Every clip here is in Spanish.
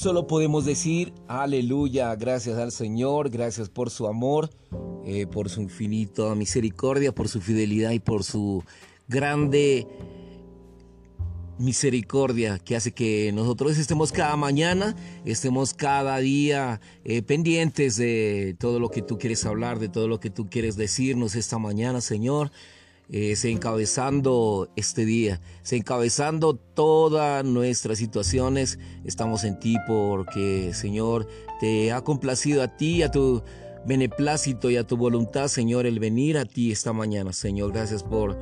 Solo podemos decir, aleluya, gracias al Señor, gracias por su amor, eh, por su infinita misericordia, por su fidelidad y por su grande misericordia que hace que nosotros estemos cada mañana, estemos cada día eh, pendientes de todo lo que tú quieres hablar, de todo lo que tú quieres decirnos esta mañana, Señor. Eh, se encabezando este día, se encabezando todas nuestras situaciones. Estamos en ti porque, Señor, te ha complacido a ti, a tu beneplácito y a tu voluntad, Señor, el venir a ti esta mañana. Señor, gracias por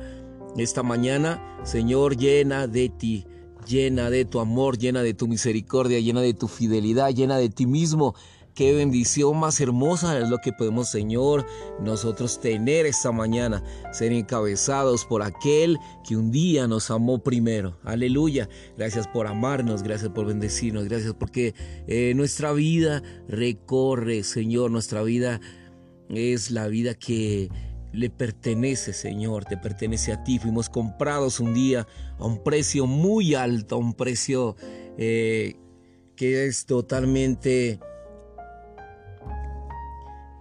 esta mañana, Señor, llena de ti, llena de tu amor, llena de tu misericordia, llena de tu fidelidad, llena de ti mismo. Qué bendición más hermosa es lo que podemos, Señor, nosotros tener esta mañana, ser encabezados por aquel que un día nos amó primero. Aleluya. Gracias por amarnos, gracias por bendecirnos, gracias porque eh, nuestra vida recorre, Señor, nuestra vida es la vida que le pertenece, Señor, te pertenece a ti. Fuimos comprados un día a un precio muy alto, a un precio eh, que es totalmente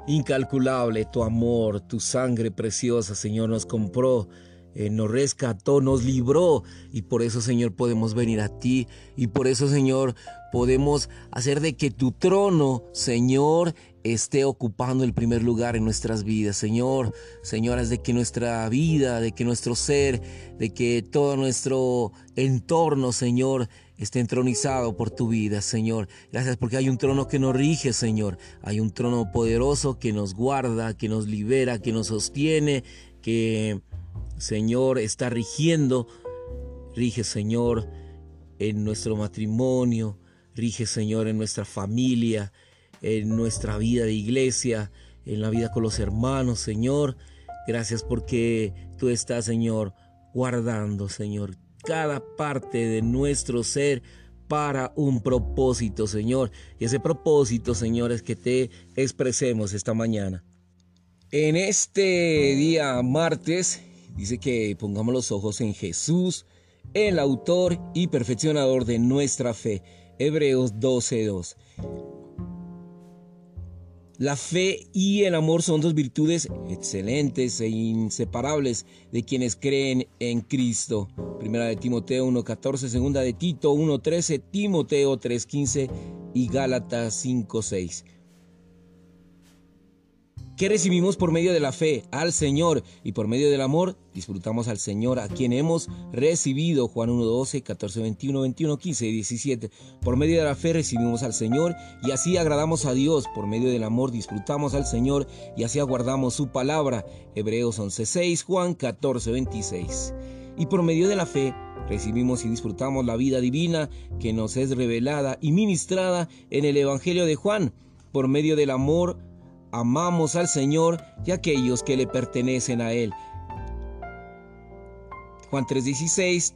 incalculable. Tu amor, tu sangre preciosa, Señor, nos compró. Eh, nos rescató, nos libró y por eso Señor podemos venir a ti y por eso Señor podemos hacer de que tu trono Señor esté ocupando el primer lugar en nuestras vidas. Señor, señoras, de que nuestra vida, de que nuestro ser, de que todo nuestro entorno, Señor, esté entronizado por tu vida, Señor. Gracias porque hay un trono que nos rige, Señor. Hay un trono poderoso que nos guarda, que nos libera, que nos sostiene, que, Señor, está rigiendo. Rige, Señor, en nuestro matrimonio. Rige, Señor, en nuestra familia en nuestra vida de iglesia, en la vida con los hermanos, Señor. Gracias porque tú estás, Señor, guardando, Señor, cada parte de nuestro ser para un propósito, Señor. Y ese propósito, Señor, es que te expresemos esta mañana. En este día martes, dice que pongamos los ojos en Jesús, el autor y perfeccionador de nuestra fe. Hebreos 12.2. La fe y el amor son dos virtudes excelentes e inseparables de quienes creen en Cristo. Primera de Timoteo 1.14, segunda de Tito 1.13, Timoteo 3.15 y Gálatas 5.6 que recibimos por medio de la fe al Señor y por medio del amor disfrutamos al Señor a quien hemos recibido. Juan 1, 12, 14, 21, 21, 15 y 17. Por medio de la fe recibimos al Señor y así agradamos a Dios. Por medio del amor disfrutamos al Señor y así aguardamos su palabra. Hebreos 11, 6, Juan 14, 26. Y por medio de la fe recibimos y disfrutamos la vida divina que nos es revelada y ministrada en el Evangelio de Juan. Por medio del amor amamos al Señor y aquellos que le pertenecen a Él. Juan 3:16,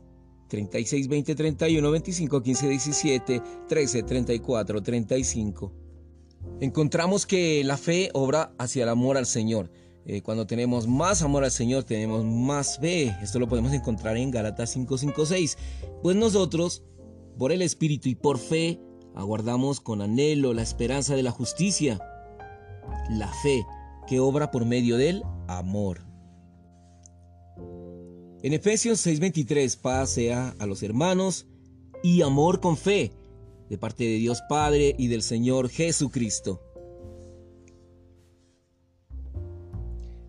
36, 20, 31, 25, 15, 17, 13, 34, 35. Encontramos que la fe obra hacia el amor al Señor. Eh, cuando tenemos más amor al Señor, tenemos más fe. Esto lo podemos encontrar en Galatas 5, 5, 6. Pues nosotros, por el Espíritu y por fe, aguardamos con anhelo la esperanza de la justicia la fe que obra por medio del amor. En Efesios 6:23, paz sea a los hermanos y amor con fe de parte de Dios Padre y del Señor Jesucristo.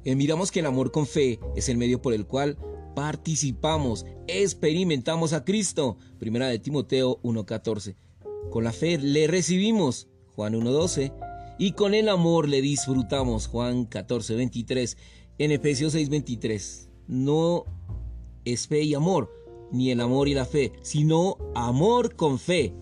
Eh, miramos que el amor con fe es el medio por el cual participamos, experimentamos a Cristo. Primera de Timoteo 1:14. Con la fe le recibimos. Juan 1:12 y con el amor le disfrutamos. Juan 14, 23, en Efesios 6, 23. No es fe y amor, ni el amor y la fe, sino amor con fe.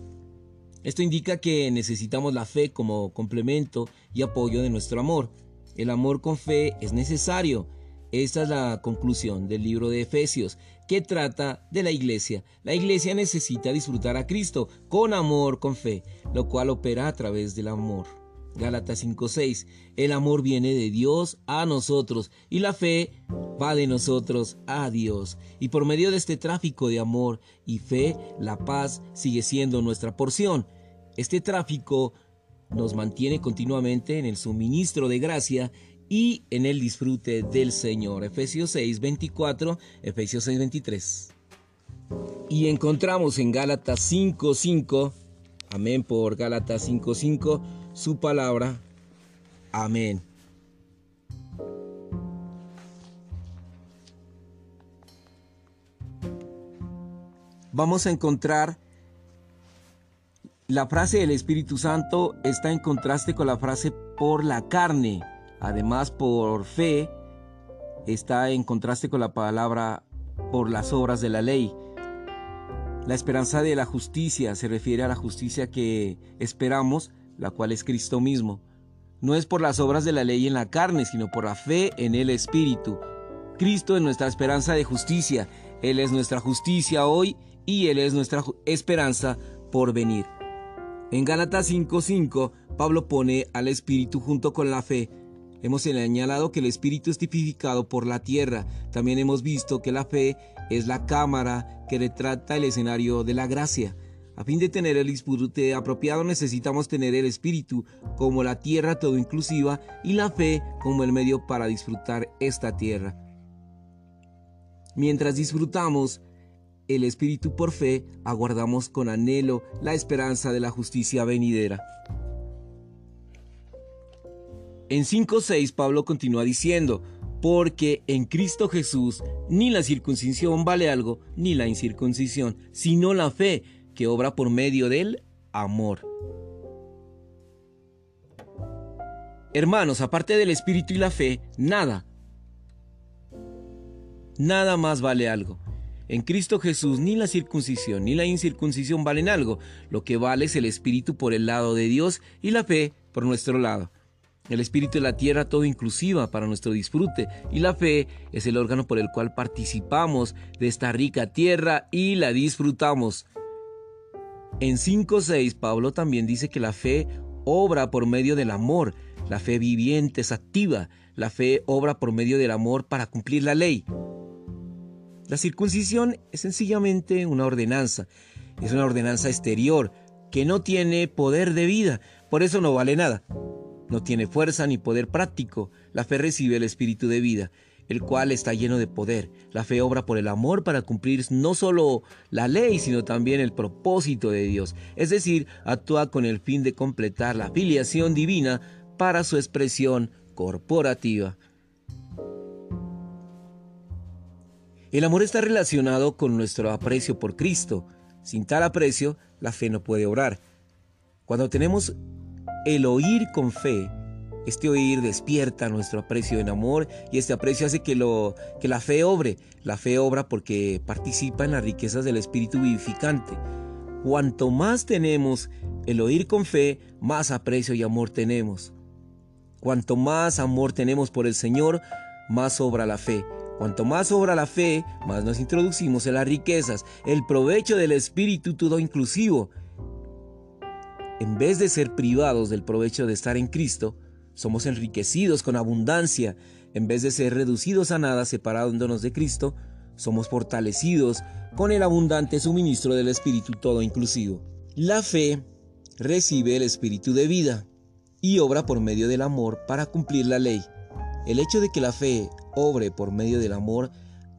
Esto indica que necesitamos la fe como complemento y apoyo de nuestro amor. El amor con fe es necesario. Esta es la conclusión del libro de Efesios, que trata de la iglesia. La iglesia necesita disfrutar a Cristo con amor, con fe, lo cual opera a través del amor. Gálatas 5:6. El amor viene de Dios a nosotros y la fe va de nosotros a Dios. Y por medio de este tráfico de amor y fe, la paz sigue siendo nuestra porción. Este tráfico nos mantiene continuamente en el suministro de gracia y en el disfrute del Señor. Efesios 6, 24, Efesios 6, 23. Y encontramos en Gálatas 5, 5, amén por Gálatas 5, 5, su palabra, amén. Vamos a encontrar la frase del Espíritu Santo está en contraste con la frase por la carne. Además, por fe está en contraste con la palabra por las obras de la ley. La esperanza de la justicia se refiere a la justicia que esperamos, la cual es Cristo mismo. No es por las obras de la ley en la carne, sino por la fe en el Espíritu. Cristo es nuestra esperanza de justicia. Él es nuestra justicia hoy y Él es nuestra esperanza por venir. En Gálatas 5:5, Pablo pone al Espíritu junto con la fe Hemos señalado que el espíritu es tipificado por la tierra. También hemos visto que la fe es la cámara que retrata el escenario de la gracia. A fin de tener el disfrute apropiado necesitamos tener el espíritu como la tierra todo inclusiva y la fe como el medio para disfrutar esta tierra. Mientras disfrutamos el espíritu por fe, aguardamos con anhelo la esperanza de la justicia venidera. En 5.6 Pablo continúa diciendo, porque en Cristo Jesús ni la circuncisión vale algo, ni la incircuncisión, sino la fe que obra por medio del amor. Hermanos, aparte del Espíritu y la fe, nada, nada más vale algo. En Cristo Jesús ni la circuncisión ni la incircuncisión valen algo. Lo que vale es el Espíritu por el lado de Dios y la fe por nuestro lado. El espíritu es la tierra todo inclusiva para nuestro disfrute y la fe es el órgano por el cual participamos de esta rica tierra y la disfrutamos. En 5.6 Pablo también dice que la fe obra por medio del amor, la fe viviente es activa, la fe obra por medio del amor para cumplir la ley. La circuncisión es sencillamente una ordenanza, es una ordenanza exterior que no tiene poder de vida, por eso no vale nada. No tiene fuerza ni poder práctico. La fe recibe el espíritu de vida, el cual está lleno de poder. La fe obra por el amor para cumplir no solo la ley, sino también el propósito de Dios. Es decir, actúa con el fin de completar la filiación divina para su expresión corporativa. El amor está relacionado con nuestro aprecio por Cristo. Sin tal aprecio, la fe no puede obrar. Cuando tenemos el oír con fe, este oír despierta nuestro aprecio en amor y este aprecio hace que, lo, que la fe obre. La fe obra porque participa en las riquezas del Espíritu vivificante. Cuanto más tenemos el oír con fe, más aprecio y amor tenemos. Cuanto más amor tenemos por el Señor, más obra la fe. Cuanto más obra la fe, más nos introducimos en las riquezas, el provecho del Espíritu todo inclusivo, en vez de ser privados del provecho de estar en Cristo, somos enriquecidos con abundancia. En vez de ser reducidos a nada separándonos de Cristo, somos fortalecidos con el abundante suministro del Espíritu todo inclusivo. La fe recibe el Espíritu de vida y obra por medio del amor para cumplir la ley. El hecho de que la fe obre por medio del amor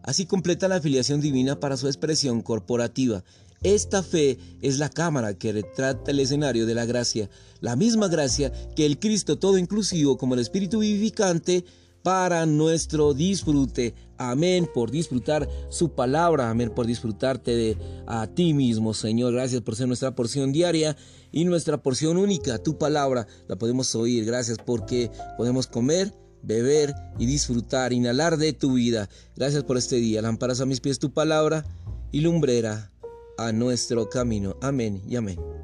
así completa la afiliación divina para su expresión corporativa esta fe es la cámara que retrata el escenario de la gracia, la misma gracia que el Cristo todo inclusivo como el Espíritu vivificante para nuestro disfrute. Amén por disfrutar su palabra. Amén por disfrutarte de a ti mismo, Señor. Gracias por ser nuestra porción diaria y nuestra porción única. Tu palabra la podemos oír. Gracias porque podemos comer, beber y disfrutar, inhalar de tu vida. Gracias por este día. Lámparas a mis pies tu palabra y lumbrera a nuestro camino. Amén y amén.